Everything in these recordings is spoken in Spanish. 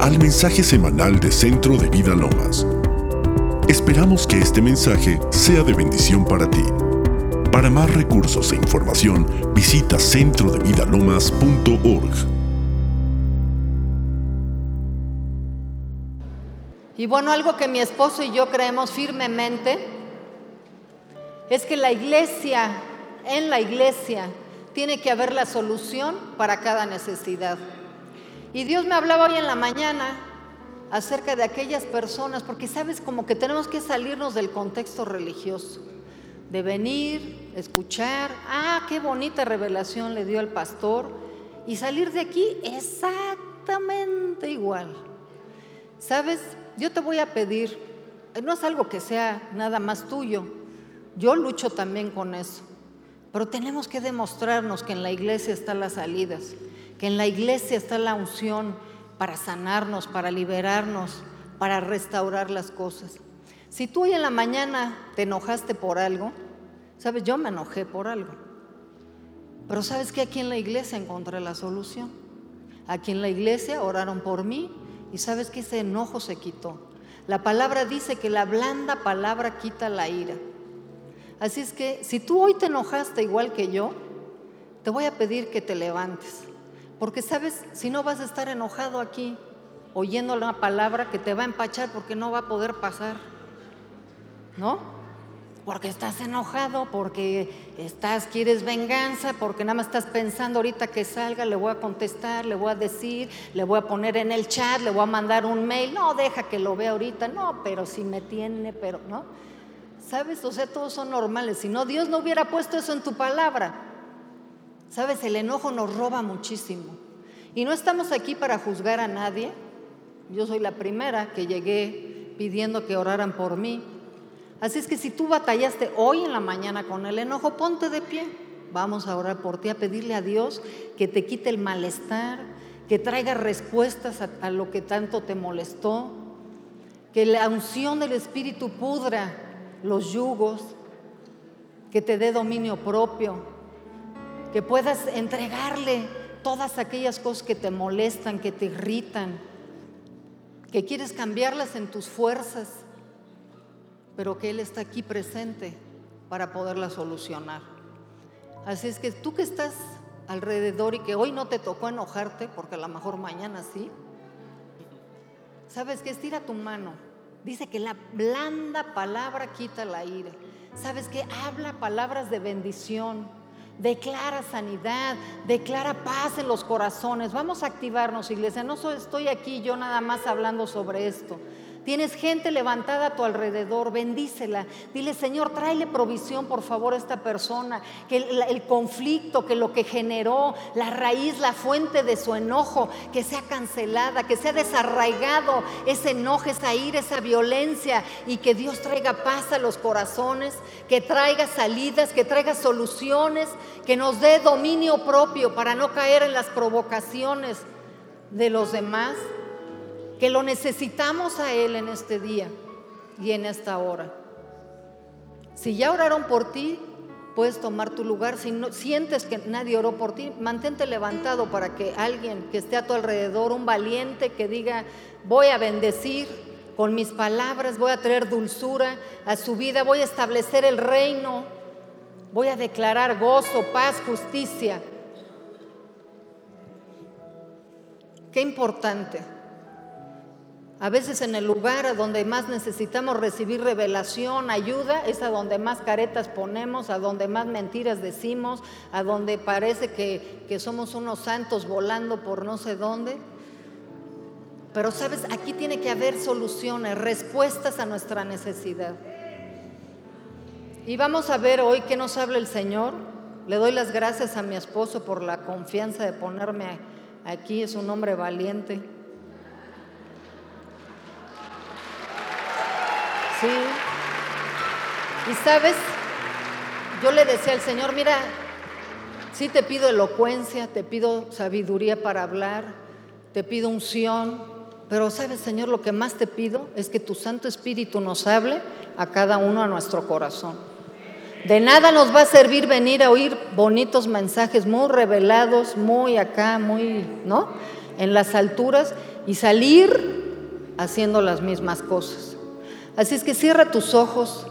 Al mensaje semanal de Centro de Vida Lomas. Esperamos que este mensaje sea de bendición para ti. Para más recursos e información, visita centrodevidalomas.org. Y bueno, algo que mi esposo y yo creemos firmemente es que la iglesia, en la iglesia, tiene que haber la solución para cada necesidad. Y Dios me hablaba hoy en la mañana acerca de aquellas personas, porque sabes como que tenemos que salirnos del contexto religioso, de venir, escuchar, ah, qué bonita revelación le dio al pastor, y salir de aquí exactamente igual. ¿Sabes? Yo te voy a pedir, no es algo que sea nada más tuyo, yo lucho también con eso, pero tenemos que demostrarnos que en la iglesia están las salidas que en la iglesia está la unción para sanarnos, para liberarnos, para restaurar las cosas. Si tú hoy en la mañana te enojaste por algo, sabes, yo me enojé por algo. Pero sabes que aquí en la iglesia encontré la solución. Aquí en la iglesia oraron por mí y sabes que ese enojo se quitó. La palabra dice que la blanda palabra quita la ira. Así es que si tú hoy te enojaste igual que yo, te voy a pedir que te levantes. Porque sabes, si no vas a estar enojado aquí, oyendo la palabra que te va a empachar porque no va a poder pasar. ¿No? Porque estás enojado, porque estás, quieres venganza, porque nada más estás pensando ahorita que salga, le voy a contestar, le voy a decir, le voy a poner en el chat, le voy a mandar un mail. No, deja que lo vea ahorita. No, pero si me tiene, pero, ¿no? ¿Sabes? O sea, todos son normales. Si no, Dios no hubiera puesto eso en tu palabra. Sabes, el enojo nos roba muchísimo. Y no estamos aquí para juzgar a nadie. Yo soy la primera que llegué pidiendo que oraran por mí. Así es que si tú batallaste hoy en la mañana con el enojo, ponte de pie. Vamos a orar por ti, a pedirle a Dios que te quite el malestar, que traiga respuestas a, lo que tanto te molestó, que la unción del Espíritu pudra los yugos, que te dé dominio propio, que puedas entregarle todas aquellas cosas que te molestan, que te irritan, que quieres cambiarlas en tus fuerzas, pero que Él está aquí presente para poderlas solucionar. Así es que tú que estás alrededor y que hoy no te tocó enojarte, porque a lo mejor mañana sí, sabes que estira tu mano. Dice que la blanda palabra quita la ira. Sabes que habla palabras de bendición declara sanidad, declara paz en los corazones. Vamos a activarnos, iglesia. No estoy aquí yo nada más hablando sobre esto. Tienes gente levantada a tu alrededor, bendícela. Dile, Señor, tráele provisión, por favor, a esta persona. Que el, conflicto, que lo que generó, la raíz, la fuente de su enojo, que sea cancelada, que sea desarraigado ese enojo, esa ira, esa violencia. Y que Dios traiga paz a los corazones, que traiga salidas, que traiga soluciones, que nos dé dominio propio para no caer en las provocaciones de los demás que lo necesitamos a Él en este día y en esta hora. Si ya oraron por ti, puedes tomar tu lugar. Si no, sientes que nadie oró por ti, mantente levantado para que alguien que esté a tu alrededor, un valiente que diga, voy a bendecir con mis palabras, voy a traer dulzura a su vida, voy a establecer el reino, voy a declarar gozo, paz, justicia. Qué importante a veces en el lugar donde más necesitamos recibir revelación, ayuda, es a donde más caretas ponemos, a donde más mentiras decimos, a donde parece que, que somos unos santos volando por no sé dónde. Pero sabes, aquí tiene que haber soluciones, respuestas a nuestra necesidad. Y vamos a ver hoy qué nos habla el Señor. Le doy las gracias a mi esposo por la confianza de ponerme aquí, es un hombre valiente. Sí. Y sabes, yo le decía al Señor, mira, sí te pido elocuencia, te pido sabiduría para hablar, te pido unción, pero sabes, Señor, lo que más te pido es que tu Santo Espíritu nos hable a cada uno a nuestro corazón. De nada nos va a servir venir a oír bonitos mensajes muy revelados, muy acá, muy, ¿no? En las alturas, y salir haciendo las mismas cosas. Así es que cierra tus ojos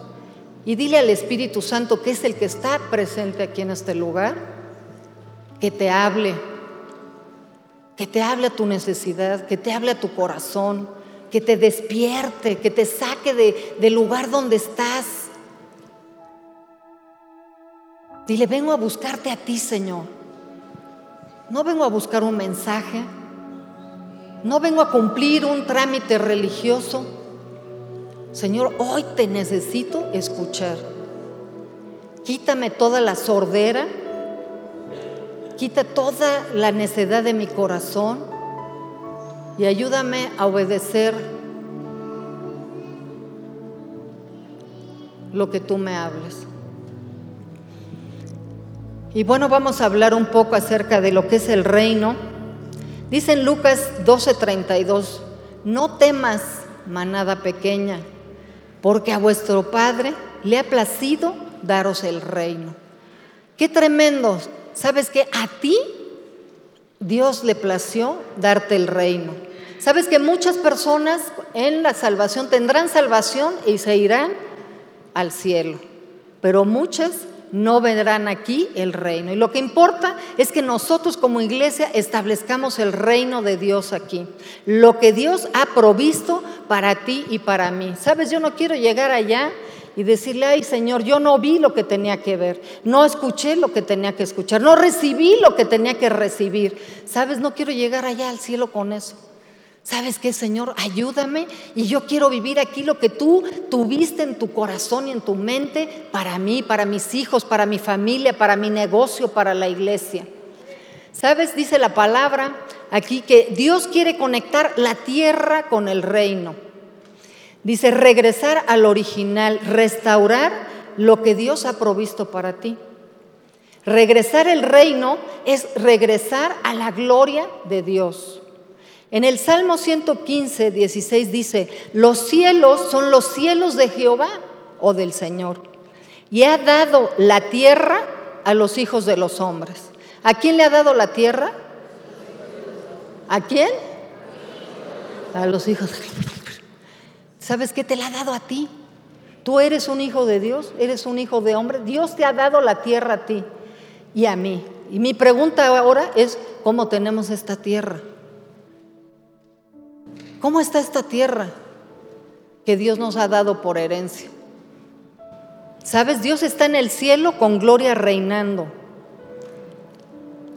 y dile al Espíritu Santo, que es el que está presente aquí en este lugar, que te hable, que te hable a tu necesidad, que te hable a tu corazón, que te despierte, que te saque de, del lugar donde estás. Dile, vengo a buscarte a ti, Señor. No vengo a buscar un mensaje, no vengo a cumplir un trámite religioso. Señor, hoy te necesito escuchar. Quítame toda la sordera, quita toda la necedad de mi corazón y ayúdame a obedecer lo que tú me hables. Y bueno, vamos a hablar un poco acerca de lo que es el reino. Dice en Lucas 12:32, no temas, manada pequeña, porque a vuestro Padre le ha placido daros el reino. Qué tremendo. ¿Sabes que A ti Dios le plació darte el reino. ¿Sabes que muchas personas en la salvación tendrán salvación y se irán al cielo? Pero muchas no vendrán aquí el reino. Y lo que importa es que nosotros como iglesia establezcamos el reino de Dios aquí. Lo que Dios ha provisto para ti y para mí. Sabes, yo no quiero llegar allá y decirle, ay Señor, yo no vi lo que tenía que ver, no escuché lo que tenía que escuchar, no recibí lo que tenía que recibir. Sabes, no quiero llegar allá al cielo con eso. ¿Sabes qué, Señor? Ayúdame y yo quiero vivir aquí lo que tú tuviste en tu corazón y en tu mente para mí, para mis hijos, para mi familia, para mi negocio, para la iglesia. ¿Sabes? Dice la palabra aquí que Dios quiere conectar la tierra con el reino. Dice regresar al original, restaurar lo que Dios ha provisto para ti. Regresar el reino es regresar a la gloria de Dios. En el Salmo 115, 16 dice, los cielos son los cielos de Jehová o del Señor, y ha dado la tierra a los hijos de los hombres. ¿A quién le ha dado la tierra? ¿A quién? A los hijos. ¿Sabes qué te la ha dado a ti? Tú eres un hijo de Dios, eres un hijo de hombre. Dios te ha dado la tierra a ti y a mí. Y mi pregunta ahora es, ¿cómo tenemos esta tierra? ¿Cómo está esta tierra que Dios nos ha dado por herencia? ¿Sabes? Dios está en el cielo con gloria reinando.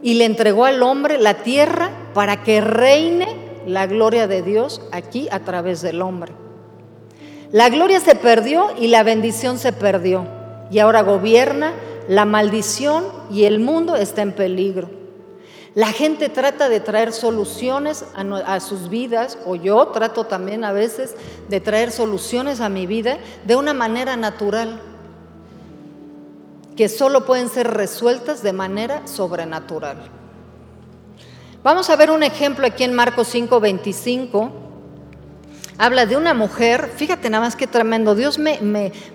Y le entregó al hombre la tierra para que reine la gloria de Dios aquí a través del hombre. La gloria se perdió y la bendición se perdió. Y ahora gobierna la maldición y el mundo está en peligro. La gente trata de traer soluciones a, sus vidas, o yo trato también a veces de traer soluciones a mi vida de una manera natural, que solo pueden ser resueltas de manera sobrenatural. Vamos a ver un ejemplo aquí en Marcos 5:25. Habla de una mujer, fíjate nada más qué tremendo, Dios me,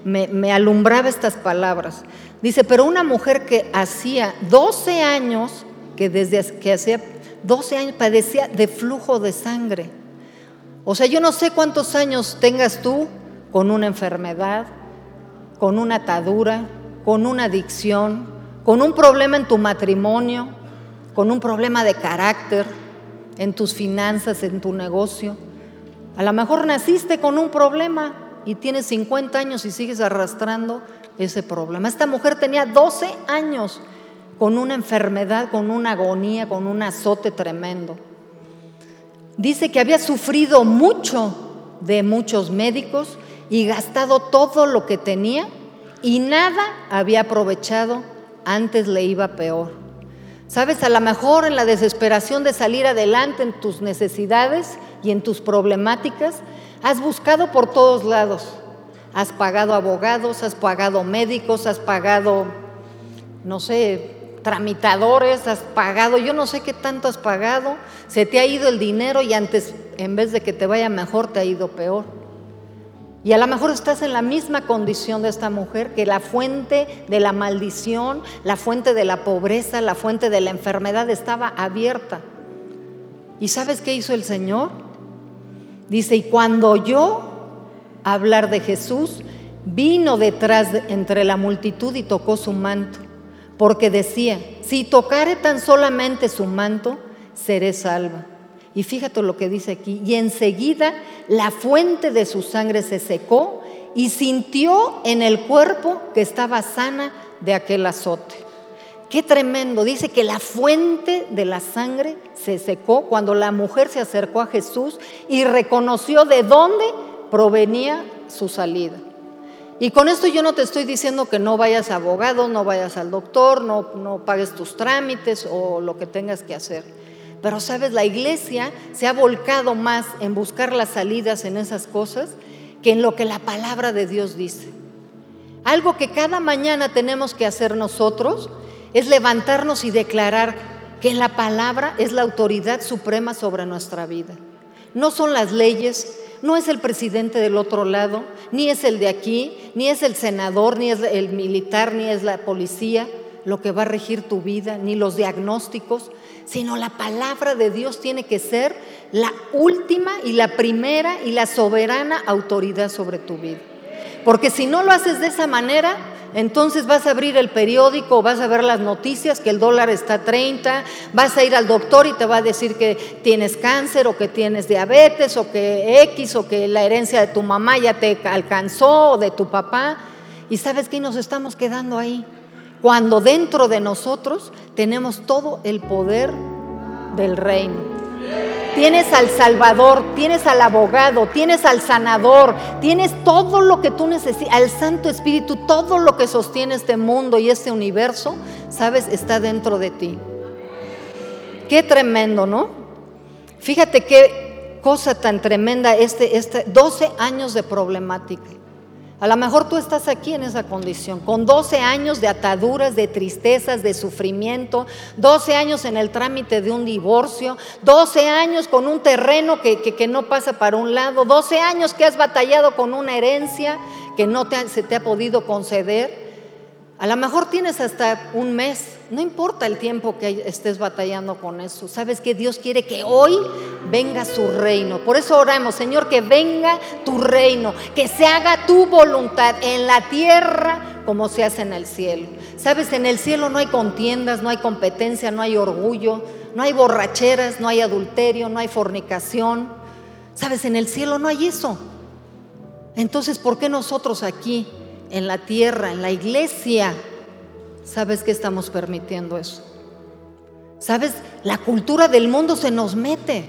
me alumbraba estas palabras. Dice, pero una mujer que hacía 12 años que desde que hacía 12 años padecía de flujo de sangre. O sea, yo no sé cuántos años tengas tú con una enfermedad, con una atadura, con una adicción, con un problema en tu matrimonio, con un problema de carácter, en tus finanzas, en tu negocio. A lo mejor naciste con un problema y tienes 50 años y sigues arrastrando ese problema. Esta mujer tenía 12 años con una enfermedad, con una agonía, con un azote tremendo. Dice que había sufrido mucho de muchos médicos y gastado todo lo que tenía y nada había aprovechado, antes le iba peor. Sabes, a lo mejor en la desesperación de salir adelante en tus necesidades y en tus problemáticas, has buscado por todos lados. Has pagado abogados, has pagado médicos, has pagado, no sé, tramitadores, has pagado, yo no sé qué tanto has pagado, se te ha ido el dinero y antes, en vez de que te vaya mejor, te ha ido peor. Y a lo mejor estás en la misma condición de esta mujer, que la fuente de la maldición, la fuente de la pobreza, la fuente de la enfermedad estaba abierta. ¿Y sabes qué hizo el Señor? Dice, y cuando oyó hablar de Jesús, vino detrás entre la multitud y tocó su manto, porque decía, si tocare tan solamente su manto, seré salva. Y fíjate lo que dice aquí, y enseguida la fuente de su sangre se secó y sintió en el cuerpo que estaba sana de aquel azote. Qué tremendo. Dice que la fuente de la sangre se secó cuando la mujer se acercó a Jesús y reconoció de dónde provenía su salida. Y con esto yo no te estoy diciendo que no vayas a abogado, no vayas al doctor, no, no pagues tus trámites o lo que tengas que hacer. Pero sabes, la iglesia se ha volcado más en buscar las salidas en esas cosas que en lo que la palabra de Dios dice. Algo que cada mañana tenemos que hacer nosotros es levantarnos y declarar que la palabra es la autoridad suprema sobre nuestra vida. No son las leyes, no es el presidente del otro lado, ni es el de aquí, ni es el senador, ni es el militar, ni es la policía lo que va a regir tu vida, ni los diagnósticos, sino la palabra de Dios tiene que ser la última y la primera y la soberana autoridad sobre tu vida. Porque si no lo haces de esa manera, entonces vas a abrir el periódico, vas a ver las noticias que el dólar está a 30, vas a ir al doctor y te va a decir que tienes cáncer o que tienes diabetes o que X o que la herencia de tu mamá ya te alcanzó o de tu papá. Y sabes que nos estamos quedando ahí. Cuando dentro de nosotros tenemos todo el poder del reino. Tienes al Salvador, tienes al abogado, tienes al sanador, tienes todo lo que tú necesitas, al Santo Espíritu, todo lo que sostiene este mundo y este universo, sabes, está dentro de ti. Qué tremendo, ¿no? Fíjate qué cosa tan tremenda este, este 12 años de problemática. A lo mejor tú estás aquí en esa condición, con 12 años de ataduras, de tristezas, de sufrimiento, 12 años en el trámite de un divorcio, 12 años con un terreno que, no pasa para un lado, 12 años que has batallado con una herencia que no se te ha podido conceder. A lo mejor tienes hasta un mes, no importa el tiempo que estés batallando con eso. Sabes que Dios quiere que hoy venga su reino. Por eso oramos, Señor, que venga tu reino, que se haga tu voluntad en la tierra como se hace en el cielo. Sabes, en el cielo no hay contiendas, no hay competencia, no hay orgullo, no hay borracheras, no hay adulterio, no hay fornicación. Sabes, en el cielo no hay eso. Entonces, ¿por qué nosotros aquí? En la tierra, en la iglesia, ¿sabes qué estamos permitiendo eso? ¿Sabes? La cultura del mundo se nos mete.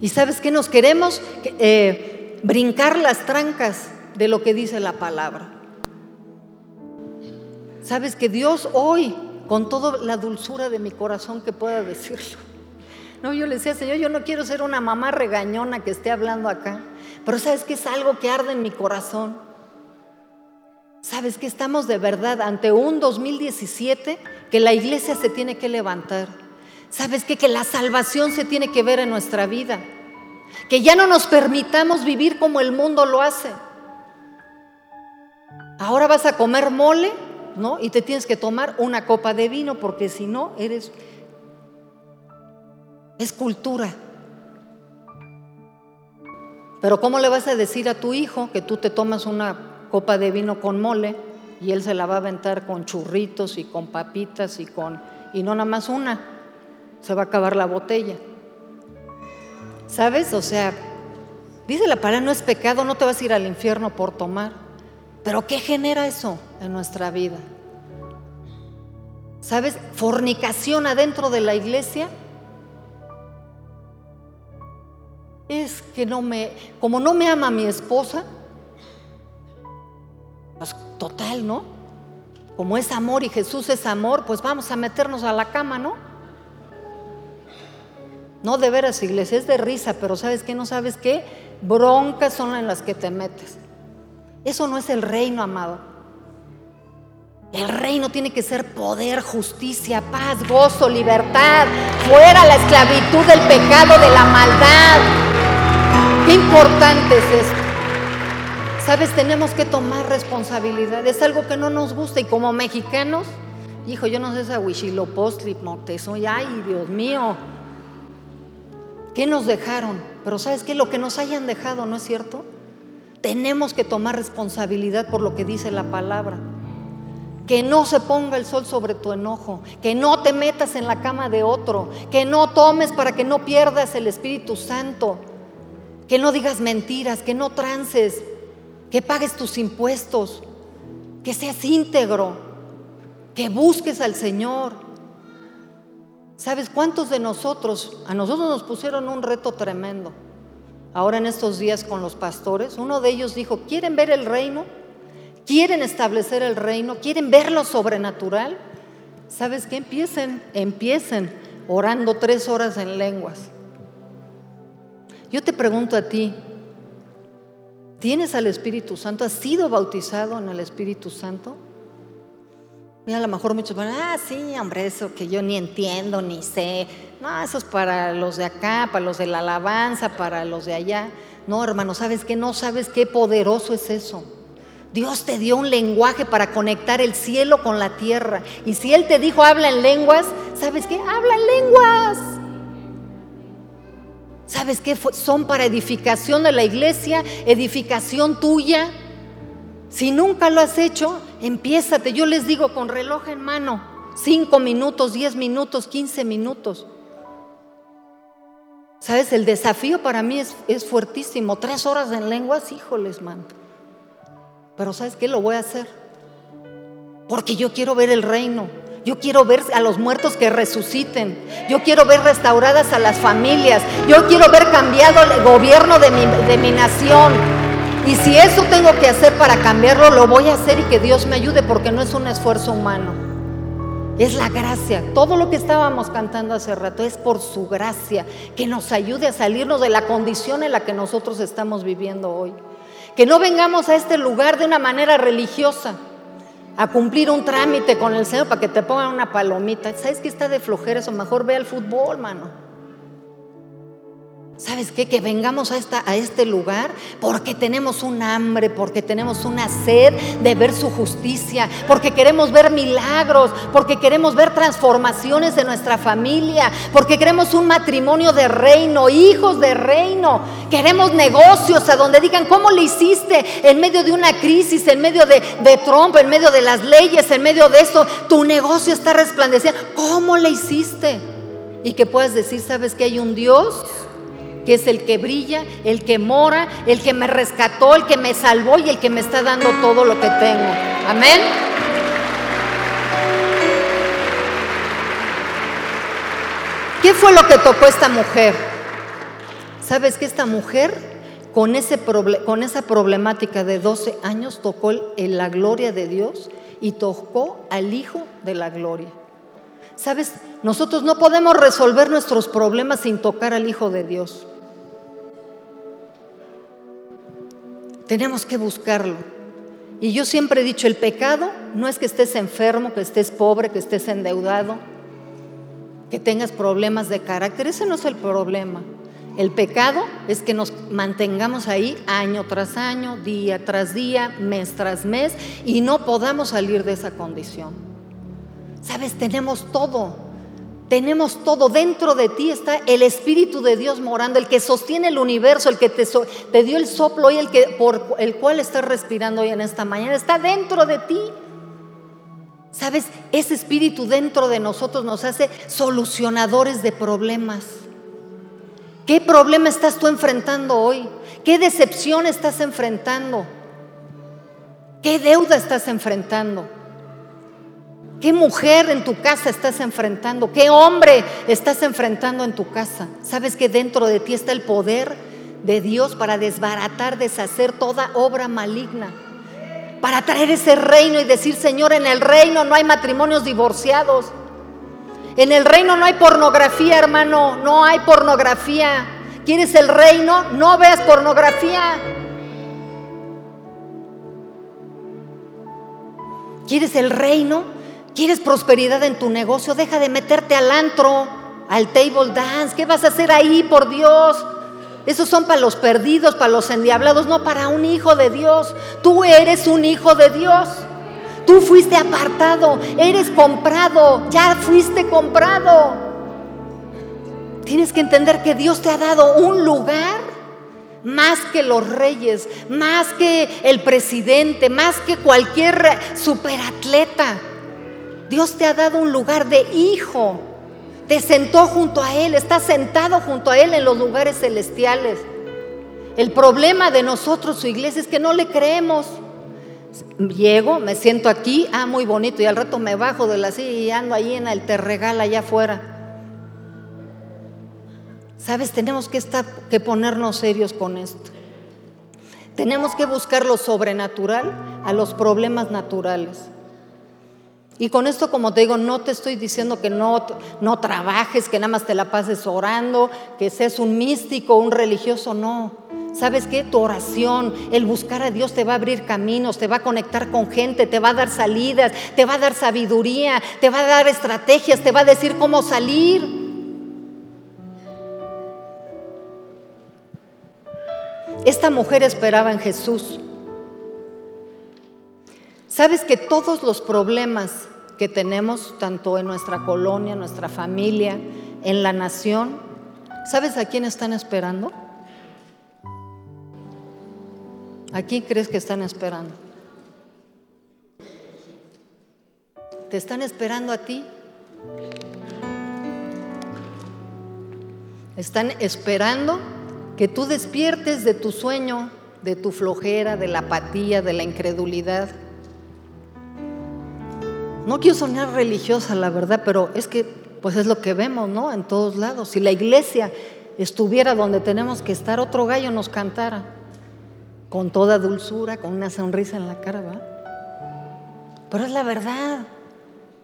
¿Y sabes qué nos queremos? Eh, brincar las trancas de lo que dice la palabra. ¿Sabes que Dios hoy, con toda la dulzura de mi corazón que pueda decirlo, no, yo le decía, Señor, yo no quiero ser una mamá regañona que esté hablando acá, pero sabes que es algo que arde en mi corazón. ¿Sabes que estamos de verdad ante un 2017 que la iglesia se tiene que levantar? ¿Sabes qué? Que la salvación se tiene que ver en nuestra vida. Que ya no nos permitamos vivir como el mundo lo hace. Ahora vas a comer mole, ¿no? Y te tienes que tomar una copa de vino porque si no, eres... Es cultura. Pero ¿cómo le vas a decir a tu hijo que tú te tomas una copa de vino con mole y él se la va a aventar con churritos y con papitas y con y no nada más una, se va a acabar la botella. ¿Sabes? O sea, dice la palabra no es pecado, no te vas a ir al infierno por tomar. Pero ¿qué genera eso en nuestra vida? ¿Sabes? Fornicación adentro de la iglesia. Es que no me, como no me ama mi esposa, total, ¿no? Como es amor y Jesús es amor, pues vamos a meternos a la cama, ¿no? No de veras, iglesia, es de risa, pero ¿sabes qué? ¿No sabes qué? Broncas son en las que te metes. Eso no es el reino, amado. El reino tiene que ser poder, justicia, paz, gozo, libertad. Fuera la esclavitud del pecado, de la maldad. Qué importante es esto. Sabes, tenemos que tomar responsabilidad. Es algo que no nos gusta y como mexicanos, hijo, yo no sé esa Huichilopostli, Moctezuma, ay, Dios mío, ¿qué nos dejaron? Pero ¿sabes qué? Lo que nos hayan dejado, ¿no es cierto? Tenemos que tomar responsabilidad por lo que dice la palabra. Que no se ponga el sol sobre tu enojo, que no te metas en la cama de otro, que no tomes para que no pierdas el Espíritu Santo, que no digas mentiras, que no trances, que pagues tus impuestos, que seas íntegro, que busques al Señor. ¿Sabes cuántos de nosotros, a nosotros nos pusieron un reto tremendo? Ahora en estos días con los pastores, uno de ellos dijo, ¿quieren ver el reino? ¿Quieren establecer el reino? ¿Quieren ver lo sobrenatural? ¿Sabes qué? Empiecen, empiecen orando tres horas en lenguas. Yo te pregunto a ti, ¿tienes al Espíritu Santo? ¿Has sido bautizado en el Espíritu Santo? Y a lo mejor muchos van, ah, sí, hombre, eso que yo ni entiendo, ni sé. No, eso es para los de acá, para los de la alabanza, para los de allá. No, hermano, ¿sabes qué? No sabes qué poderoso es eso. Dios te dio un lenguaje para conectar el cielo con la tierra. Y si Él te dijo, habla en lenguas, ¿sabes qué? Habla en lenguas. ¿Sabes qué? Son para edificación de la iglesia, edificación tuya. Si nunca lo has hecho, empiézate. Yo les digo con reloj en mano, cinco minutos, diez minutos, quince minutos. ¿Sabes? El desafío para mí es, es fuertísimo. Tres horas en lenguas, híjoles, man. Pero ¿sabes qué? Lo voy a hacer. Porque yo quiero ver el reino. Yo quiero ver a los muertos que resuciten. Yo quiero ver restauradas a las familias. Yo quiero ver cambiado el gobierno de mi, de mi nación. Y si eso tengo que hacer para cambiarlo, lo voy a hacer y que Dios me ayude porque no es un esfuerzo humano. Es la gracia. Todo lo que estábamos cantando hace rato es por su gracia, que nos ayude a salirnos de la condición en la que nosotros estamos viviendo hoy. Que no vengamos a este lugar de una manera religiosa, a cumplir un trámite con el Señor para que te pongan una palomita. ¿Sabes qué está de flojera eso? Mejor ve al fútbol, mano. ¿Sabes qué? Que vengamos a, esta, a este lugar porque tenemos un hambre, porque tenemos una sed de ver su justicia, porque queremos ver milagros, porque queremos ver transformaciones en nuestra familia, porque queremos un matrimonio de reino, hijos de reino. Queremos negocios a donde digan, ¿cómo le hiciste en medio de una crisis, en medio de, de Trump, en medio de las leyes, en medio de eso? Tu negocio está resplandeciendo. ¿Cómo le hiciste? Y que puedas decir, ¿sabes que hay un Dios? Que es el que brilla, el que mora, el que me rescató, el que me salvó y el que me está dando todo lo que tengo. Amén. ¿Qué fue lo que tocó esta mujer? ¿Sabes que esta mujer con, ese con esa problemática de 12 años tocó en la gloria de Dios y tocó al Hijo de la gloria? ¿Sabes? Nosotros no podemos resolver nuestros problemas sin tocar al Hijo de Dios. Tenemos que buscarlo. Y yo siempre he dicho, el pecado no es que estés enfermo, que estés pobre, que estés endeudado, que tengas problemas de carácter. Ese no es el problema. El pecado es que nos mantengamos ahí año tras año, día tras día, mes tras mes, y no podamos salir de esa condición. Sabes, tenemos todo. Tenemos todo, dentro de ti está el Espíritu de Dios morando, el que sostiene el universo, el que te, dio el soplo y el, que, por el cual estás respirando hoy en esta mañana, está dentro de ti. ¿Sabes? Ese Espíritu dentro de nosotros nos hace solucionadores de problemas. ¿Qué problema estás tú enfrentando hoy? ¿Qué decepción estás enfrentando? ¿Qué deuda estás enfrentando? ¿Qué mujer en tu casa estás enfrentando? ¿Qué hombre estás enfrentando en tu casa? ¿Sabes que dentro de ti está el poder de Dios para desbaratar, deshacer toda obra maligna? Para traer ese reino y decir, Señor, en el reino no hay matrimonios divorciados. En el reino no hay pornografía, hermano, no hay pornografía. ¿Quieres el reino? No veas pornografía. ¿Quieres el reino? ¿Quieres prosperidad en tu negocio? Deja de meterte al antro, al table dance. ¿Qué vas a hacer ahí, por Dios? Esos son para los perdidos, para los endiablados, no para un hijo de Dios. Tú eres un hijo de Dios. Tú fuiste apartado, eres comprado, ya fuiste comprado. Tienes que entender que Dios te ha dado un lugar más que los reyes, más que el presidente, más que cualquier superatleta. Dios te ha dado un lugar de hijo. Te sentó junto a Él, estás sentado junto a Él en los lugares celestiales. El problema de nosotros, su iglesia, es que no le creemos. Llego, me siento aquí, ah, muy bonito, y al rato me bajo de la silla y ando ahí en el terregal allá afuera. Sabes, tenemos que, estar, que ponernos serios con esto. Tenemos que buscar lo sobrenatural a los problemas naturales. Y con esto, como te digo, no te estoy diciendo que no, no trabajes, que nada más te la pases orando, que seas un místico, un religioso, no. ¿Sabes qué? Tu oración, el buscar a Dios te va a abrir caminos, te va a conectar con gente, te va a dar salidas, te va a dar sabiduría, te va a dar estrategias, te va a decir cómo salir. Esta mujer esperaba en Jesús. ¿Sabes que todos los problemas que tenemos, tanto en nuestra colonia, en nuestra familia, en la nación, ¿sabes a quién están esperando? ¿A quién crees que están esperando? ¿Te están esperando a ti? Están esperando que tú despiertes de tu sueño, de tu flojera, de la apatía, de la incredulidad no quiero sonar religiosa, la verdad, pero es que pues es lo que vemos, ¿no? En todos lados. Si la iglesia estuviera donde tenemos que estar, otro gallo nos cantara con toda dulzura, con una sonrisa en la cara, ¿verdad? Pero es la verdad.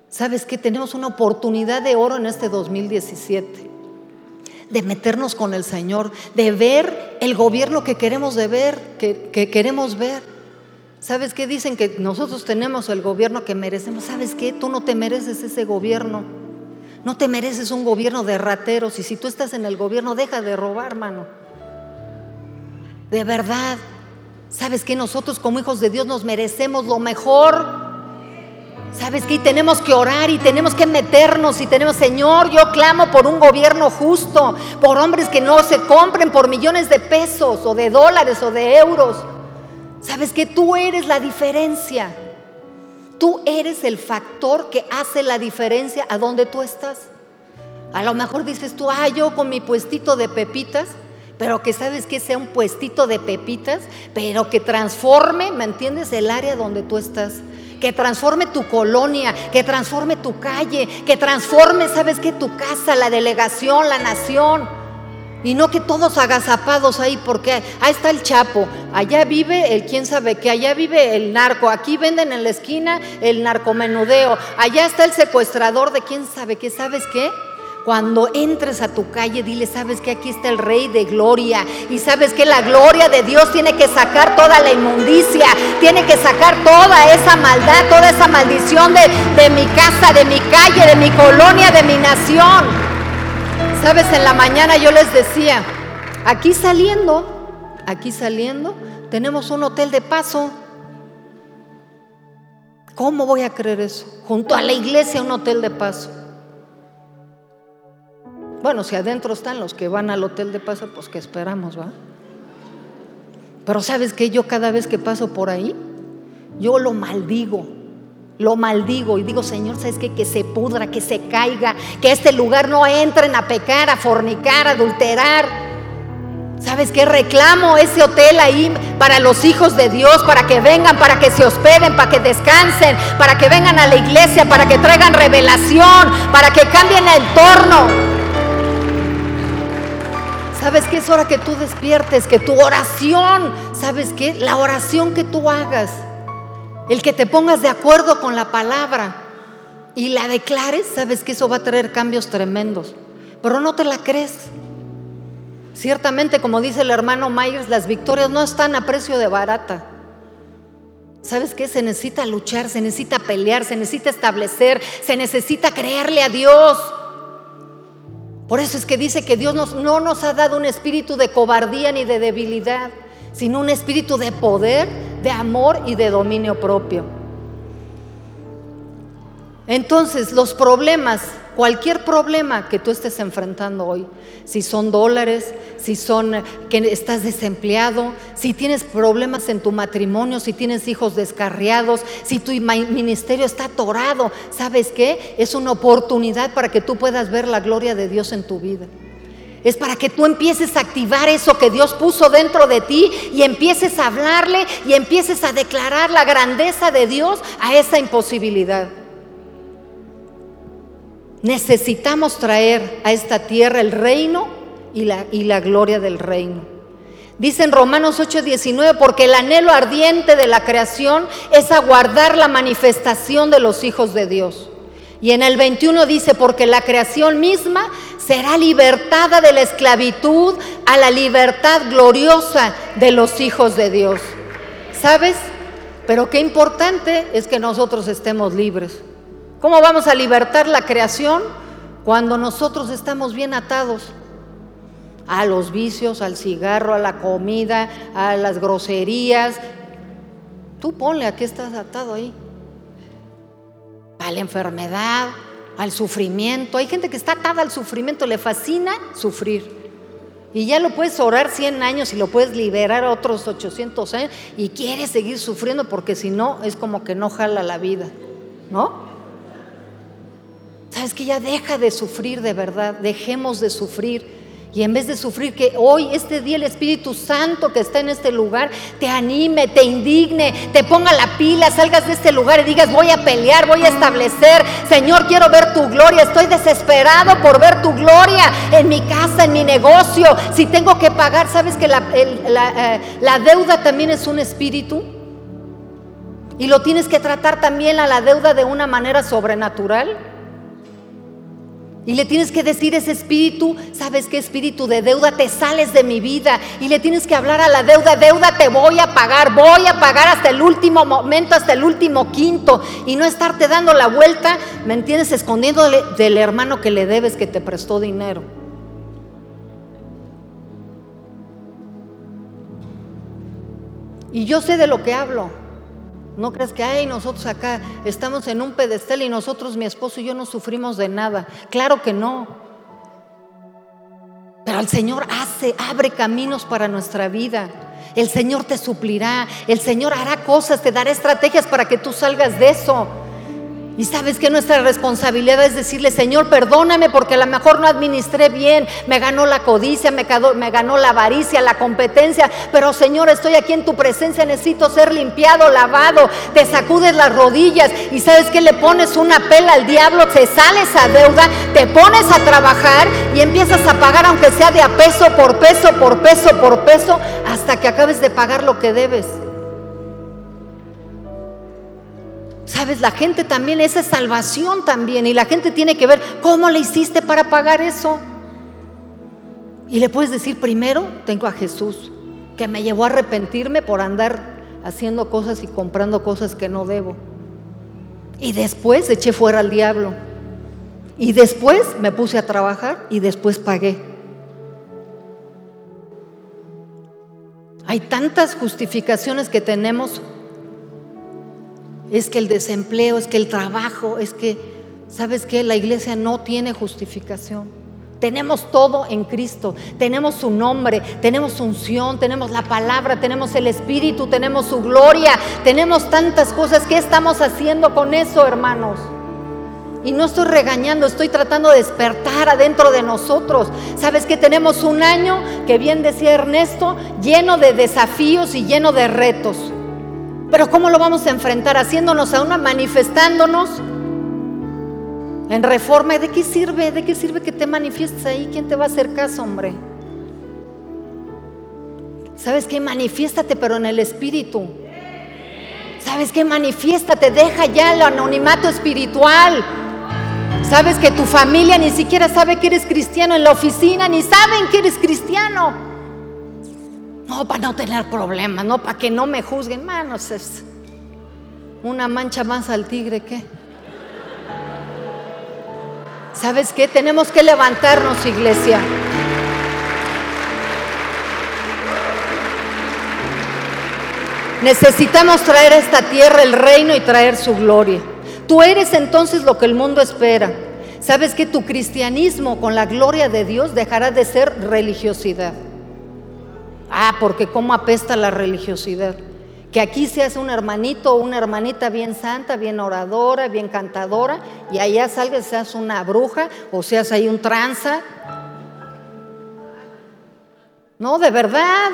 ¿Sabes qué? Tenemos una oportunidad de oro en este 2017 de meternos con el Señor, de ver el gobierno que queremos de ver, que, que queremos ver. ¿Sabes qué? Dicen que nosotros tenemos el gobierno que merecemos. ¿Sabes qué? Tú no te mereces ese gobierno. No te mereces un gobierno de rateros. Y si tú estás en el gobierno, deja de robar, mano. De verdad. ¿Sabes qué? Nosotros como hijos de Dios nos merecemos lo mejor. ¿Sabes qué? Y tenemos que orar y tenemos que meternos y tenemos, Señor, yo clamo por un gobierno justo, por hombres que no se compren por millones de pesos o de dólares o de euros ¿Sabes que tú eres la diferencia? Tú eres el factor que hace la diferencia a donde tú estás. A lo mejor dices tú, ah, yo con mi puestito de pepitas, pero que sabes que sea un puestito de pepitas, pero que transforme, ¿me entiendes? El área donde tú estás. Que transforme tu colonia, que transforme tu calle, que transforme, ¿sabes qué? Tu casa, la delegación, la nación. Y no que todos agazapados ahí, porque ahí está el Chapo, allá vive el quién sabe qué, allá vive el narco, aquí venden en la esquina el narcomenudeo, allá está el secuestrador de quién sabe qué, ¿sabes qué? Cuando entres a tu calle, dile, sabes que aquí está el Rey de Gloria. Y sabes que la gloria de Dios tiene que sacar toda la inmundicia, tiene que sacar toda esa maldad, toda esa maldición de, de mi casa, de mi calle, de mi colonia, de mi nación. Sabes, en la mañana yo les decía, aquí saliendo, aquí saliendo, tenemos un hotel de paso. ¿Cómo voy a creer eso? Junto a la iglesia un hotel de paso. Bueno, si adentro están los que van al hotel de paso, pues que esperamos, ¿va? Pero sabes que yo cada vez que paso por ahí, yo lo maldigo lo maldigo y digo, Señor, ¿sabes qué? Que se pudra, que se caiga, que este lugar no entren a pecar, a fornicar, a adulterar. ¿Sabes qué? Reclamo ese hotel ahí para los hijos de Dios, para que vengan, para que se hospeden, para que descansen, para que vengan a la iglesia, para que traigan revelación, para que cambien el entorno. ¿Sabes qué? Es hora que tú despiertes, que tu oración, ¿sabes qué? La oración que tú hagas el que te pongas de acuerdo con la palabra y la declares, sabes que eso va a traer cambios tremendos. Pero no te la crees. Ciertamente, como dice el hermano Myers, las victorias no están a precio de barata. ¿Sabes qué? Se necesita luchar, se necesita pelear, se necesita establecer, se necesita creerle a Dios. Por eso es que dice que Dios no nos ha dado un espíritu de cobardía ni de debilidad, sino un espíritu de poder, de amor y de dominio propio. Entonces, los problemas, cualquier problema que tú estés enfrentando hoy, si son dólares, si son que estás desempleado, si tienes problemas en tu matrimonio, si tienes hijos descarriados, si tu ministerio está atorado, ¿sabes qué? Es una oportunidad para que tú puedas ver la gloria de Dios en tu vida. Es para que tú empieces a activar eso que Dios puso dentro de ti y empieces a hablarle y empieces a declarar la grandeza de Dios a esa imposibilidad. Necesitamos traer a esta tierra el reino y la, y la gloria del reino. Dice en Romanos 8:19, porque el anhelo ardiente de la creación es aguardar la manifestación de los hijos de Dios. Y en el 21 dice, porque la creación misma será libertada de la esclavitud a la libertad gloriosa de los hijos de Dios. ¿Sabes? Pero qué importante es que nosotros estemos libres. ¿Cómo vamos a libertar la creación cuando nosotros estamos bien atados? A los vicios, al cigarro, a la comida, a las groserías. Tú ponle a qué estás atado ahí. A la enfermedad, al sufrimiento. Hay gente que está atada al sufrimiento, le fascina sufrir. Y ya lo puedes orar 100 años y lo puedes liberar otros 800 años y quiere seguir sufriendo porque si no es como que no jala la vida, ¿no? Sabes que ya deja de sufrir de verdad, dejemos de sufrir. Y en vez de sufrir, que hoy, este día, el Espíritu Santo que está en este lugar, te anime, te indigne, te ponga la pila, salgas de este lugar y digas, voy a pelear, voy a establecer, Señor, quiero ver tu gloria, estoy desesperado por ver tu gloria en mi casa, en mi negocio. Si tengo que pagar, ¿sabes que la, eh, deuda también es un espíritu? Y lo tienes que tratar también a la deuda de una manera sobrenatural. Y le tienes que decir ese espíritu, ¿sabes qué espíritu de deuda? Te sales de mi vida. Y le tienes que hablar a la deuda, deuda te voy a pagar, voy a pagar hasta el último momento, hasta el último quinto. Y no estarte dando la vuelta, ¿me entiendes? Escondiéndole del hermano que le debes que te prestó dinero. Y yo sé de lo que hablo. No crees que, ay, nosotros acá estamos en un pedestal y nosotros, mi esposo y yo, no sufrimos de nada. Claro que no. Pero el Señor hace, abre caminos para nuestra vida. El Señor te suplirá, el Señor hará cosas, te dará estrategias para que tú salgas de eso. Y sabes que nuestra responsabilidad es decirle, Señor, perdóname porque a lo mejor no administré bien, me ganó la codicia, me, ganó la avaricia, la competencia, pero Señor, estoy aquí en tu presencia, necesito ser limpiado, lavado, te sacudes las rodillas. Y sabes que le pones una pela al diablo, te sales a deuda, te pones a trabajar y empiezas a pagar aunque sea de a peso por peso, por peso, por peso, hasta que acabes de pagar lo que debes. Sabes, la gente también, esa es salvación también. Y la gente tiene que ver cómo le hiciste para pagar eso. Y le puedes decir, primero tengo a Jesús, que me llevó a arrepentirme por andar haciendo cosas y comprando cosas que no debo. Y después eché fuera al diablo. Y después me puse a trabajar y después pagué. Hay tantas justificaciones que tenemos es que el desempleo, es que el trabajo, es que, ¿sabes qué? La iglesia no tiene justificación. Tenemos todo en Cristo, tenemos su nombre, tenemos unción, tenemos la palabra, tenemos el Espíritu, tenemos su gloria, tenemos tantas cosas. ¿Qué estamos haciendo con eso, hermanos? Y no estoy regañando, estoy tratando de despertar adentro de nosotros. ¿Sabes que tenemos un año, que bien decía Ernesto, lleno de desafíos y lleno de retos? Pero ¿cómo lo vamos a enfrentar? Haciéndonos a una, manifestándonos en reforma. ¿De qué sirve? ¿De qué sirve que te manifiestes ahí? ¿Quién te va a hacer caso, hombre? ¿Sabes qué? Manifiéstate, pero en el espíritu. ¿Sabes qué? Manifiéstate, deja ya el anonimato espiritual. Sabes que tu familia ni siquiera sabe que eres cristiano en la oficina, ni saben que eres cristiano. No, para no tener problemas, no, para que no me juzguen. Manos, es una mancha más al tigre que. ¿Sabes qué? Tenemos que levantarnos, iglesia. Necesitamos traer a esta tierra el reino y traer su gloria. Tú eres entonces lo que el mundo espera. Sabes que tu cristianismo con la gloria de Dios dejará de ser religiosidad. Ah, porque cómo apesta la religiosidad. Que aquí seas un hermanito o una hermanita bien santa, bien oradora, bien cantadora, y allá salgas seas una bruja o seas ahí un tranza. No, de verdad.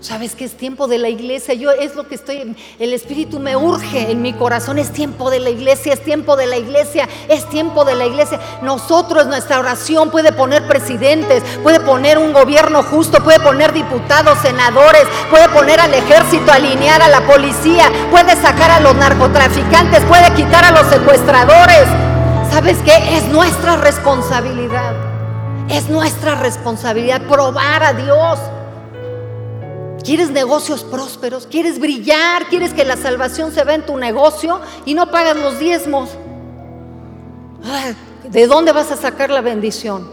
Sabes que es tiempo de la iglesia. Yo es lo que estoy, el Espíritu me urge en mi corazón. Es tiempo de la iglesia, es tiempo de la iglesia, es tiempo de la iglesia. Nosotros, nuestra oración puede poner presidentes, puede poner un gobierno justo, puede poner diputados, senadores, puede poner al ejército, alinear a la policía, puede sacar a los narcotraficantes, puede quitar a los secuestradores. ¿Sabes qué? Es nuestra responsabilidad. Es nuestra responsabilidad probar a Dios. ¿Quieres negocios prósperos? ¿Quieres brillar? ¿Quieres que la salvación se vea en tu negocio y no pagas los diezmos? ¿De dónde vas a sacar la bendición?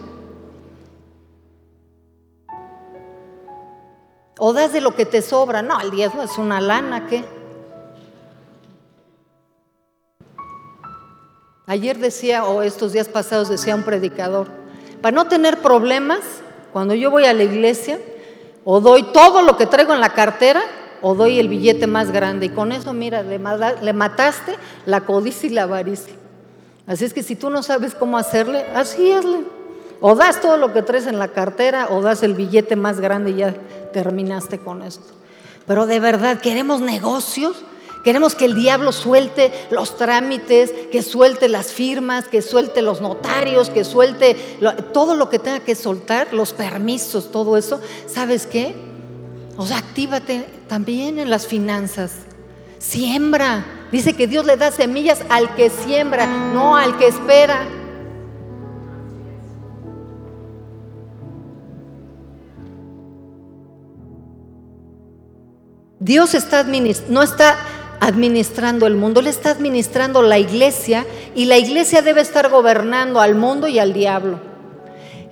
¿O das de lo que te sobra? No, el diezmo es una lana, ¿qué? Ayer decía, o estos días pasados decía un predicador, para no tener problemas, cuando yo voy a la iglesia, o doy todo lo que traigo en la cartera o doy el billete más grande. Y con eso, mira, le, mataste la codicia y la avaricia. Así es que si tú no sabes cómo hacerle, así hazle. O das todo lo que traes en la cartera o das el billete más grande y ya terminaste con esto. Pero de verdad, queremos negocios Queremos que el diablo suelte los trámites, que suelte las firmas, que suelte los notarios, que suelte todo lo que tenga que soltar, los permisos, todo eso. ¿Sabes qué? O sea, actívate también en las finanzas. Siembra. Dice que Dios le da semillas al que siembra, no al que espera. Dios está no está administrando el mundo, Él está administrando la iglesia y la iglesia debe estar gobernando al mundo y al diablo.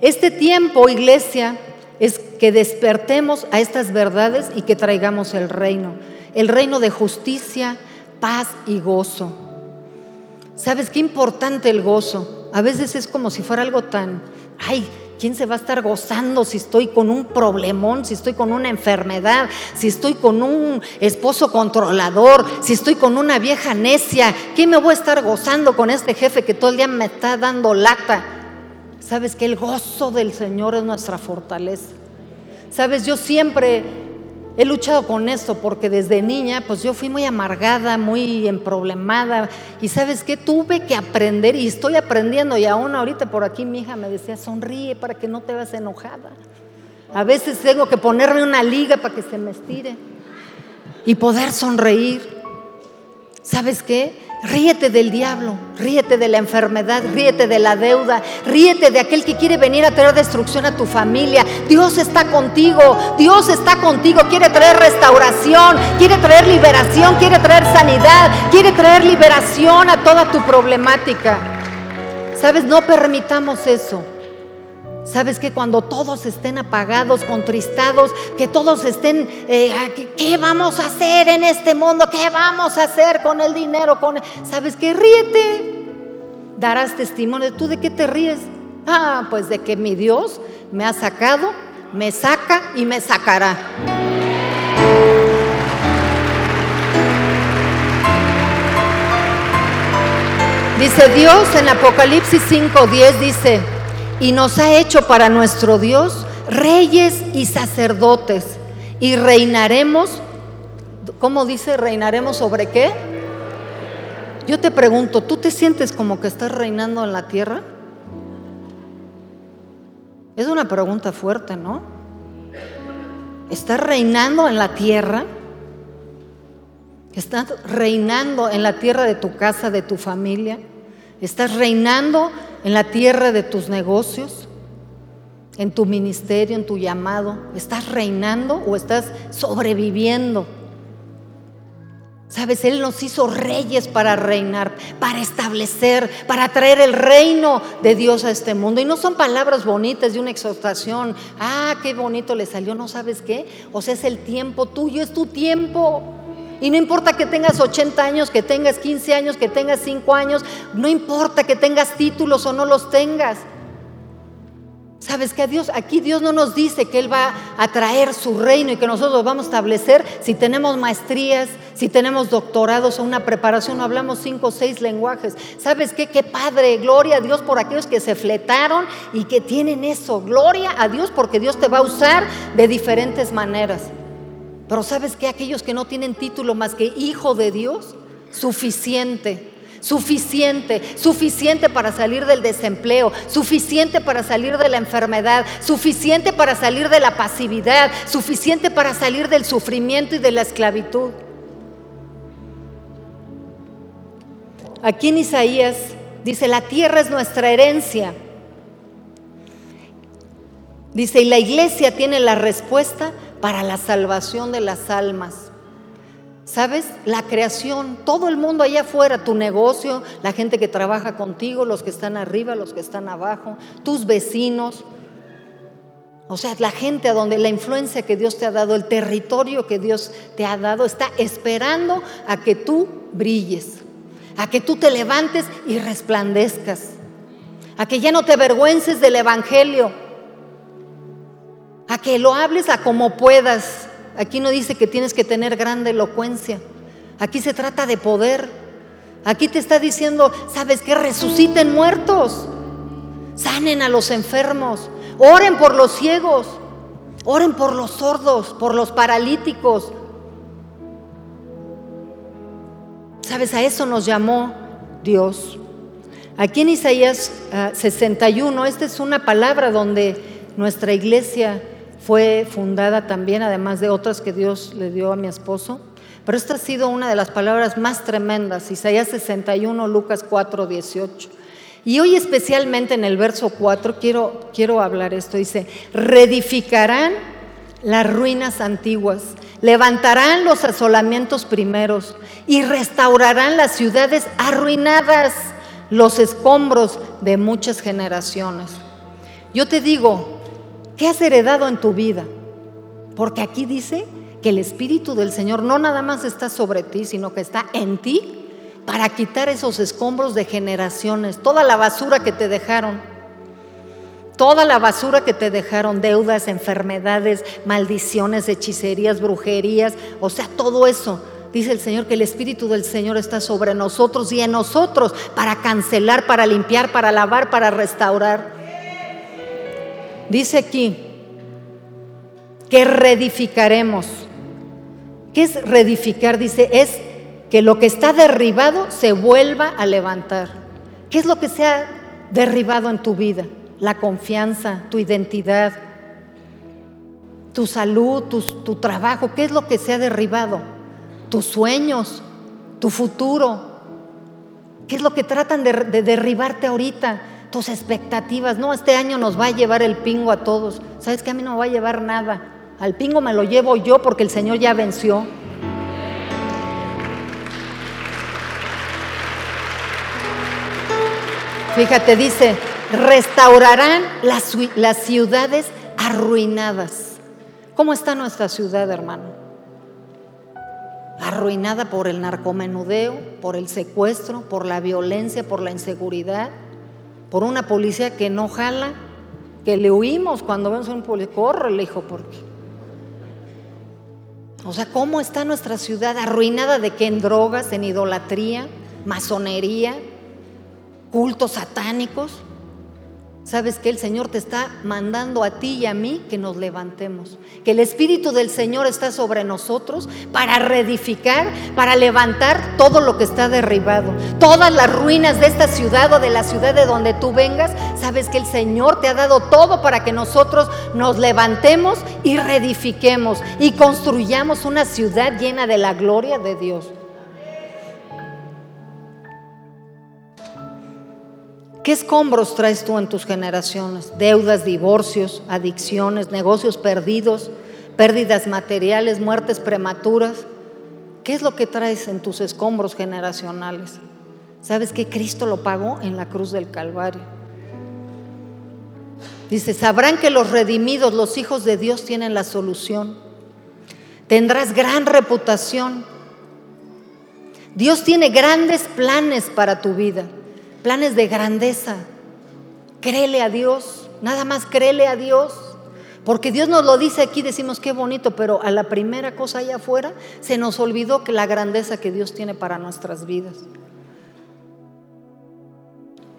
Este tiempo, iglesia, es que despertemos a estas verdades y que traigamos el reino, el reino de justicia, paz y gozo. ¿Sabes qué importante el gozo? A veces es como si fuera algo tan, ay, ¿Quién se va a estar gozando si estoy con un problemón, si estoy con una enfermedad, si estoy con un esposo controlador, si estoy con una vieja necia? ¿Quién me voy a estar gozando con este jefe que todo el día me está dando lata? Sabes que el gozo del Señor es nuestra fortaleza. Sabes, yo siempre He luchado con esto porque desde niña pues yo fui muy amargada, muy emproblemada y sabes qué, tuve que aprender y estoy aprendiendo y aún ahorita por aquí mi hija me decía, sonríe para que no te veas enojada. A veces tengo que ponerme una liga para que se me estire y poder sonreír. ¿Sabes qué? Ríete del diablo, ríete de la enfermedad, ríete de la deuda, ríete de aquel que quiere venir a traer destrucción a tu familia. Dios está contigo, Dios está contigo, quiere traer restauración, quiere traer liberación, quiere traer sanidad, quiere traer liberación a toda tu problemática. Sabes, no permitamos eso. Sabes que cuando todos estén apagados, contristados, que todos estén, eh, ¿qué vamos a hacer en este mundo? ¿Qué vamos a hacer con el dinero? Con... Sabes que ríete, darás testimonio. ¿Tú de qué te ríes? Ah, pues de que mi Dios me ha sacado, me saca y me sacará. Dice Dios en Apocalipsis 5:10, dice, y nos ha hecho para nuestro Dios reyes y sacerdotes y reinaremos, ¿cómo dice? ¿Reinaremos sobre qué? Yo te pregunto, ¿tú te sientes como que estás reinando en la tierra? Es una pregunta fuerte, ¿no? ¿Estás reinando en la tierra? ¿Estás reinando en la tierra de tu casa, de tu familia? ¿Estás reinando en la tierra de tus negocios, en tu ministerio, en tu llamado? ¿Estás reinando o estás sobreviviendo? Sabes, Él nos hizo reyes para reinar, para establecer, para traer el reino de Dios a este mundo. Y no son palabras bonitas de una exhortación. Ah, qué bonito le salió, ¿no sabes qué? O sea, es el tiempo tuyo, es tu tiempo. Y no importa que tengas 80 años, que tengas 15 años, que tengas 5 años, no importa que tengas títulos o no los tengas. Sabes que a Dios, aquí Dios no nos dice que Él va a traer su reino y que nosotros vamos a establecer si tenemos maestrías, si tenemos doctorados o una preparación, hablamos cinco o seis lenguajes. ¿Sabes qué? Qué padre, gloria a Dios por aquellos que se fletaron y que tienen eso. Gloria a Dios porque Dios te va a usar de diferentes maneras. Pero ¿sabes qué? Aquellos que no tienen título más que hijo de Dios, suficiente suficiente, suficiente para salir del desempleo, suficiente para salir de la enfermedad, suficiente para salir de la pasividad, suficiente para salir del sufrimiento y de la esclavitud. Aquí en Isaías dice, la tierra es nuestra herencia. Dice, y la iglesia tiene la respuesta para la salvación de las almas. ¿Sabes? La creación, todo el mundo allá afuera, tu negocio, la gente que trabaja contigo, los que están arriba, los que están abajo, tus vecinos. O sea, la gente a donde la influencia que Dios te ha dado, el territorio que Dios te ha dado, está esperando a que tú brilles, a que tú te levantes y resplandezcas, a que ya no te avergüences del Evangelio, que lo hables a como puedas, Aquí no dice que tienes que tener grande elocuencia. Aquí se trata de poder. Aquí te está diciendo, ¿sabes qué? Resuciten muertos. Sanen a los enfermos. Oren por los ciegos. Oren por los sordos, por los paralíticos. ¿Sabes? A eso nos llamó Dios. Aquí en Isaías 61, ah, esta es una palabra donde nuestra iglesia fue fundada también, además de otras que Dios le dio a mi esposo. Pero esta ha sido una de las palabras más tremendas, Isaías 61, Lucas 4, 18. Y hoy especialmente en el verso 4 quiero, quiero hablar esto. Dice, reedificarán las ruinas antiguas, levantarán los asolamientos primeros y restaurarán las ciudades arruinadas, los escombros de muchas generaciones. Yo te digo, ¿Qué has heredado en tu vida? Porque aquí dice que el Espíritu del Señor no nada más está sobre ti, sino que está en ti para quitar esos escombros de generaciones, toda la basura que te dejaron, toda la basura que te dejaron, deudas, enfermedades, maldiciones, hechicerías, brujerías, o sea, todo eso. Dice el Señor que el Espíritu del Señor está sobre nosotros y en nosotros para cancelar, para limpiar, para lavar, para restaurar. Dice aquí que reedificaremos. ¿Qué es reedificar? Dice, es que lo que está derribado se vuelva a levantar. ¿Qué es lo que se ha derribado en tu vida? La confianza, tu identidad, tu salud, tu, trabajo. ¿Qué es lo que se ha derribado? Tus sueños, tu futuro. ¿Qué es lo que tratan de, de derribarte ahorita? Tus expectativas. No, este año nos va a llevar el pingo a todos. ¿Sabes que a mí no me va a llevar nada? Al pingo me lo llevo yo porque el Señor ya venció. Fíjate, dice, restaurarán las, las ciudades arruinadas. ¿Cómo está nuestra ciudad, hermano? Arruinada por el narcomenudeo, por el secuestro, por la violencia, por la inseguridad por una policía que no jala, que le huimos cuando vemos a un policía, corre, le dijo, porque. O sea, ¿cómo está nuestra ciudad arruinada de que en drogas, en idolatría, masonería, cultos satánicos? ¿Sabes que el Señor te está mandando a ti y a mí que nos levantemos? Que el Espíritu del Señor está sobre nosotros para reedificar, para levantar todo lo que está derribado. Todas las ruinas de esta ciudad o de la ciudad de donde tú vengas, sabes que el Señor te ha dado todo para que nosotros nos levantemos y reedifiquemos y construyamos una ciudad llena de la gloria de Dios. ¿Qué escombros traes tú en tus generaciones? Deudas, divorcios, adicciones, negocios perdidos, pérdidas materiales, muertes prematuras. ¿Qué es lo que traes en tus escombros generacionales? ¿Sabes que Cristo lo pagó en la cruz del Calvario? Dice, sabrán que los redimidos, los hijos de Dios, tienen la solución. Tendrás gran reputación Dios tiene grandes planes para tu vida, planes de grandeza. Créele a Dios, nada más créele a Dios. Porque Dios nos lo dice aquí, decimos qué bonito, pero a la primera cosa allá afuera se nos olvidó que la grandeza que Dios tiene para nuestras vidas.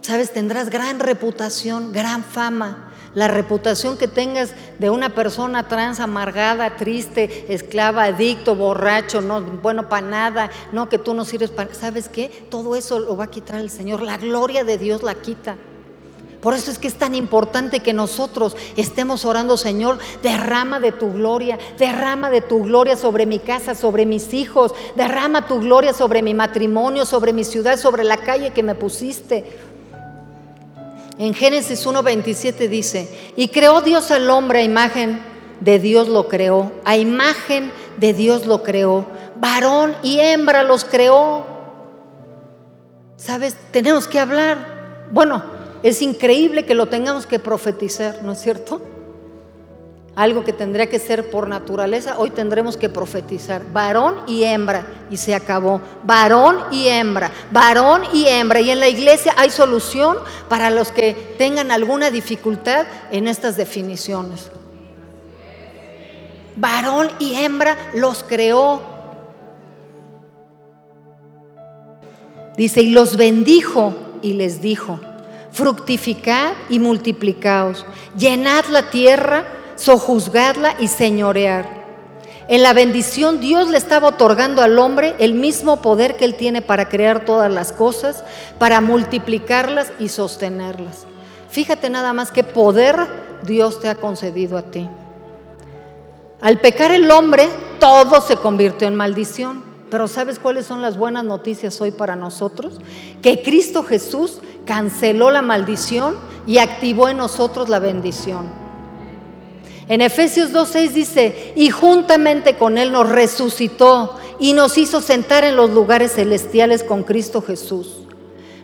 Sabes, tendrás gran reputación, gran fama. La reputación que tengas de una persona trans, amargada, triste, esclava, adicto, borracho, no bueno para nada, no que tú no sirves para. ¿Sabes qué? Todo eso lo va a quitar el Señor. La gloria de Dios la quita. Por eso es que es tan importante que nosotros estemos orando, Señor, derrama de tu gloria, derrama de tu gloria sobre mi casa, sobre mis hijos, derrama tu gloria sobre mi matrimonio, sobre mi ciudad, sobre la calle que me pusiste. En Génesis 1.27 dice, y creó Dios al hombre a imagen de Dios lo creó, a imagen de Dios lo creó, varón y hembra los creó. ¿Sabes? Tenemos que hablar. Bueno, es increíble que lo tengamos que profetizar, ¿no es cierto? Algo que tendría que ser por naturaleza, hoy tendremos que profetizar. Varón y hembra, y se acabó. Varón y hembra, varón y hembra. Y en la iglesia hay solución para los que tengan alguna dificultad en estas definiciones. Varón y hembra los creó. Dice, y los bendijo y les dijo, fructificad y multiplicaos, llenad la tierra, sojuzgadla y señorear. En la bendición Dios le estaba otorgando al hombre el mismo poder que él tiene para crear todas las cosas, para multiplicarlas y sostenerlas. Fíjate nada más qué poder Dios te ha concedido a ti. Al pecar el hombre, todo se convirtió en maldición. Pero ¿sabes cuáles son las buenas noticias hoy para nosotros? Que Cristo Jesús canceló la maldición y activó en nosotros la bendición. En Efesios 2.6 dice, y juntamente con Él nos resucitó y nos hizo sentar en los lugares celestiales con Cristo Jesús.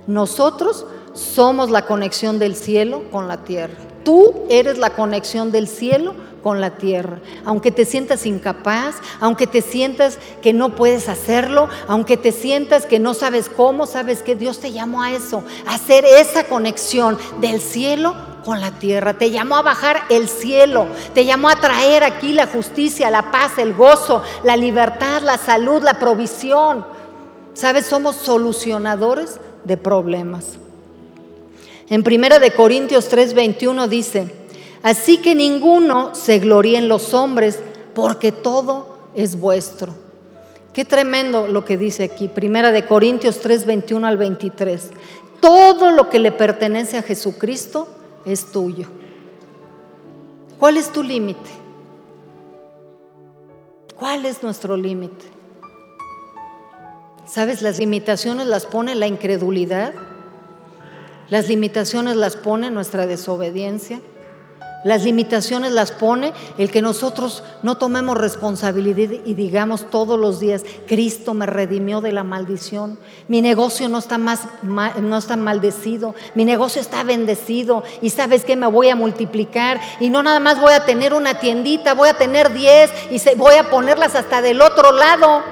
Nosotros somos la conexión del cielo con la tierra. Tú eres la conexión del cielo con la tierra. Aunque te sientas incapaz, aunque te sientas que no puedes hacerlo, aunque te sientas que no sabes cómo, sabes que Dios te llamó a eso, a hacer esa conexión del cielo con la tierra. Te llamó a bajar el cielo, te llamó a traer aquí la justicia, la paz, el gozo, la libertad, la salud, la provisión. Sabes, somos solucionadores de problemas. En Primera de Corintios 3:21 dice, Así que ninguno se gloríe en los hombres, porque todo es vuestro. Qué tremendo lo que dice aquí, Primera de Corintios 3, 21 al 23. Todo lo que le pertenece a Jesucristo es tuyo. ¿Cuál es tu límite? ¿Cuál es nuestro límite? ¿Sabes? Las limitaciones las pone la incredulidad. Las limitaciones las pone nuestra desobediencia. Las limitaciones las pone el que nosotros no tomemos responsabilidad y digamos todos los días, Cristo me redimió de la maldición. Mi negocio no está más no está maldecido, mi negocio está bendecido y sabes que me voy a multiplicar y no nada más voy a tener una tiendita, voy a tener 10 y voy a ponerlas hasta del otro lado.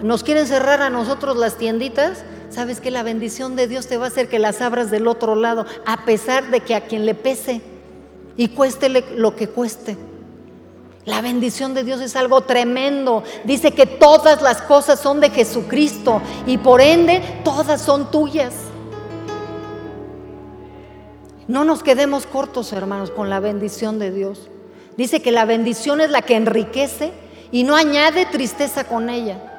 Nos quieren cerrar a nosotros las tienditas. Sabes que la bendición de Dios te va a hacer que las abras del otro lado, a pesar de que a quien le pese y cuéstele lo que cueste. La bendición de Dios es algo tremendo. Dice que todas las cosas son de Jesucristo y por ende todas son tuyas. No nos quedemos cortos, hermanos, con la bendición de Dios. Dice que la bendición es la que enriquece y no añade tristeza con ella.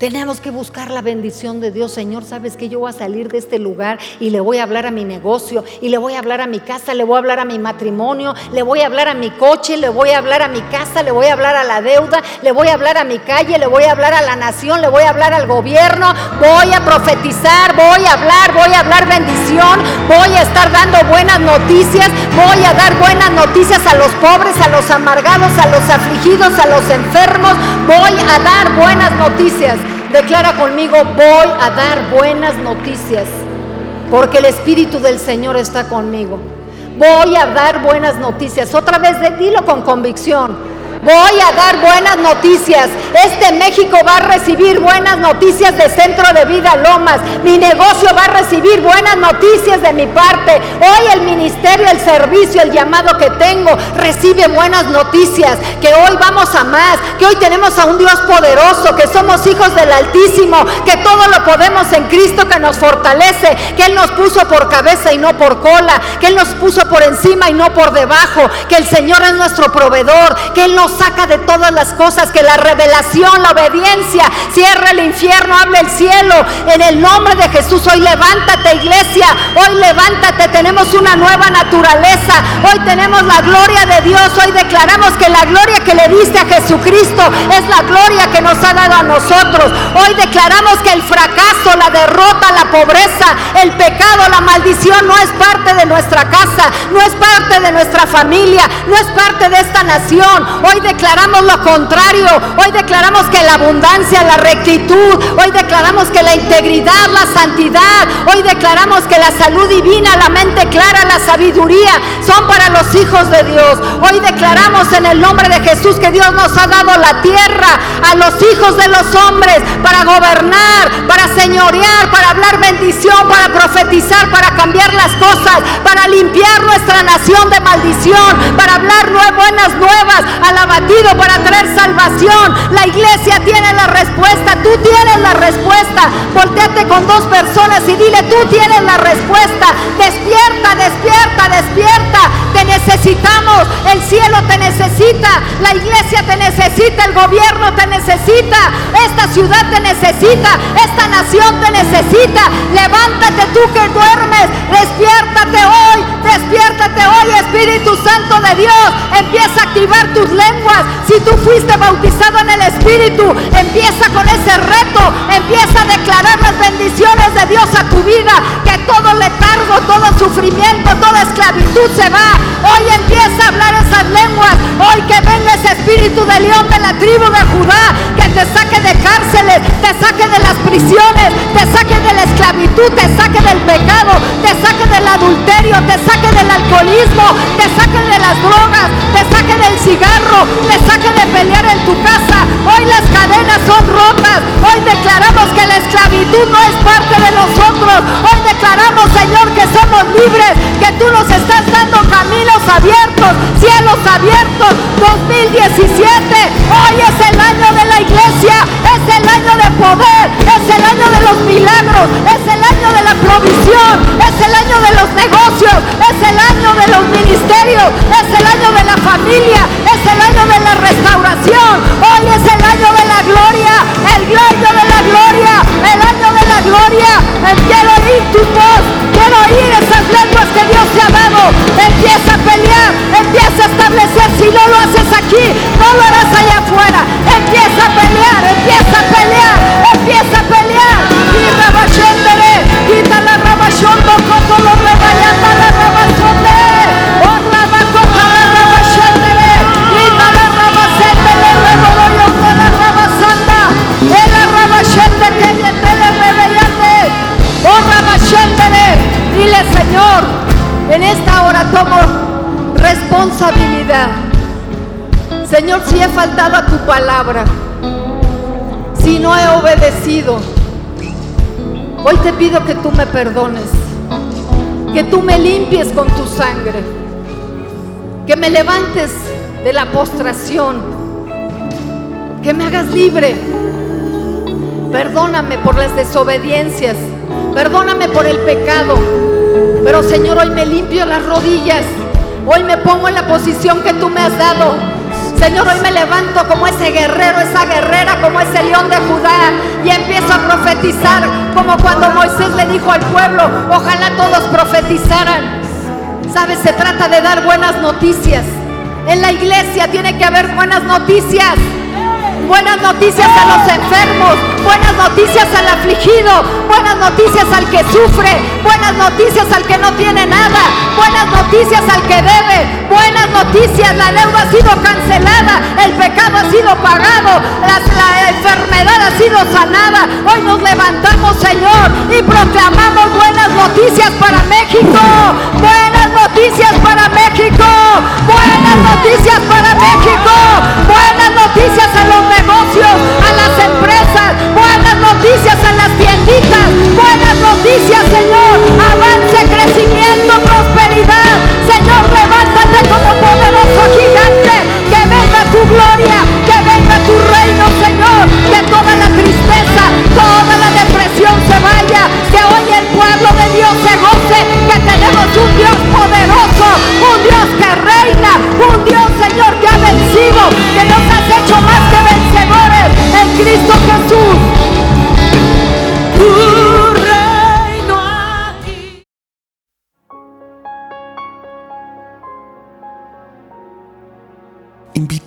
Tenemos que buscar la bendición de Dios. Señor, sabes que yo voy a salir de este lugar y le voy a hablar a mi negocio, y le voy a hablar a mi casa, le voy a hablar a mi matrimonio, le voy a hablar a mi coche, le voy a hablar a mi casa, le voy a hablar a la deuda, le voy a hablar a mi calle, le voy a hablar a la nación, le voy a hablar al gobierno. Voy a profetizar, voy a hablar, voy a hablar bendición, voy a estar dando buenas noticias, voy a dar buenas noticias a los pobres, a los amargados, a los afligidos, a los enfermos. Voy a dar buenas noticias. Declara conmigo, voy a dar buenas noticias, porque el Espíritu del Señor está conmigo. Voy a dar buenas noticias. Otra vez, dilo con convicción. Voy a dar buenas noticias. Este México va a recibir buenas noticias de Centro de Vida Lomas. Mi negocio va a recibir buenas noticias de mi parte. Hoy el ministerio, el servicio, el llamado que tengo recibe buenas noticias. Que hoy vamos a más. Que hoy tenemos a un Dios poderoso. Que somos hijos del Altísimo. Que todo lo podemos en Cristo que nos fortalece. Que Él nos puso por cabeza y no por cola. Que Él nos puso por encima y no por debajo. Que el Señor es nuestro proveedor. Que Él nos saca de todas las cosas, que la revelación, la obediencia, cierra el infierno, habla el cielo. En el nombre de Jesús, hoy levántate iglesia, hoy levántate, tenemos una nueva naturaleza, hoy tenemos la gloria de Dios, hoy declaramos que la gloria que le diste a Jesucristo es la gloria que nos ha dado a nosotros. Hoy declaramos que el fracaso, la derrota, la pobreza, el pecado, la maldición no es parte de nuestra casa, no es parte de nuestra familia, no es parte de esta nación. Hoy declaramos lo contrario. Hoy declaramos que la abundancia, la rectitud, hoy declaramos que la integridad, la santidad, hoy declaramos que la salud divina, la mente clara, la sabiduría son para los hijos de Dios. Hoy declaramos en el nombre de Jesús que Dios nos ha dado la tierra a los hijos de los hombres para gobernar, para señorear, para hablar bendición, para profetizar, para cambiar las cosas, para limpiar nuestra nación de maldición, para hablar buenas nuevas a la batido para traer salvación. La iglesia tiene la respuesta, tú tienes la respuesta. Volteate con dos personas y dile, tú tienes la respuesta. Despierta, despierta, despierta. Te necesitamos, el cielo te necesita, la iglesia te necesita, el gobierno te necesita, esta ciudad te necesita, esta nación te necesita. Levántate tú que duermes, despiértate hoy, despiértate hoy, Espíritu Santo de Dios. Empieza a activar tus lenguas, si tú fuiste bautizado en el Espíritu, empieza con ese reto, empieza a declarar las bendiciones de Dios a tu vida, que todo letargo, todo sufrimiento, toda esclavitud se va. Hoy empieza a hablar esas lenguas, hoy que venga ese espíritu de león de la tribu de Judá, que te saque de cárceles, te saque de las prisiones, te saque de la esclavitud, te saque del pecado, te saque del adulterio, te saque del alcoholismo, te saque de las drogas, te saque del cigarro, te saque de pelear en tu casa. Hoy las cadenas son rotas. Hoy declaramos que la esclavitud no es parte de nosotros. Hoy declaramos, Señor, que somos libres, tú nos estás dando caminos abiertos, cielos abiertos. 2017, hoy es el año de la iglesia, es el año de poder, es el año de los milagros, es el año de la provisión, es el año de los negocios, es el año de los ministerios, es el año de la familia, es el año de la restauración. Hoy es el año de la gloria, el año de la gloria, el año de la gloria. Quiero oír tu voz, quiero oír esas que Dios te ha dado. Empieza a pelear, empieza a establecer. Si no lo haces aquí, no lo harás allá afuera. Empieza a pelear, empieza a pelear, Señor, si he faltado a tu palabra, si no he obedecido, hoy te pido que tú me perdones, que tú me limpies con tu sangre, que me levantes de la postración, que me hagas libre. Perdóname por las desobediencias Perdóname por el pecado. Pero Señor, hoy me limpio las rodillas. Hoy me pongo en la posición que tú me has dado. Señor, hoy me levanto como ese guerrero, esa guerrera, como ese león de Judá y empiezo a profetizar como cuando Moisés le dijo al pueblo, ojalá todos profetizaran. Sabes, se trata de dar buenas noticias. En la iglesia tiene que haber buenas noticias buenas noticias a los enfermos, buenas noticias al afligido, buenas noticias al que sufre, buenas noticias al que no tiene nada, buenas noticias al que debe, buenas noticias, la deuda ha sido cancelada, el pecado ha sido pagado, la, enfermedad ha sido sanada. Hoy nos levantamos, Señor, y proclamamos buenas noticias para México, buenas noticias para México, buenas noticias para México noticias en las tienditas, buenas noticias, Señor. Avance, crecimiento.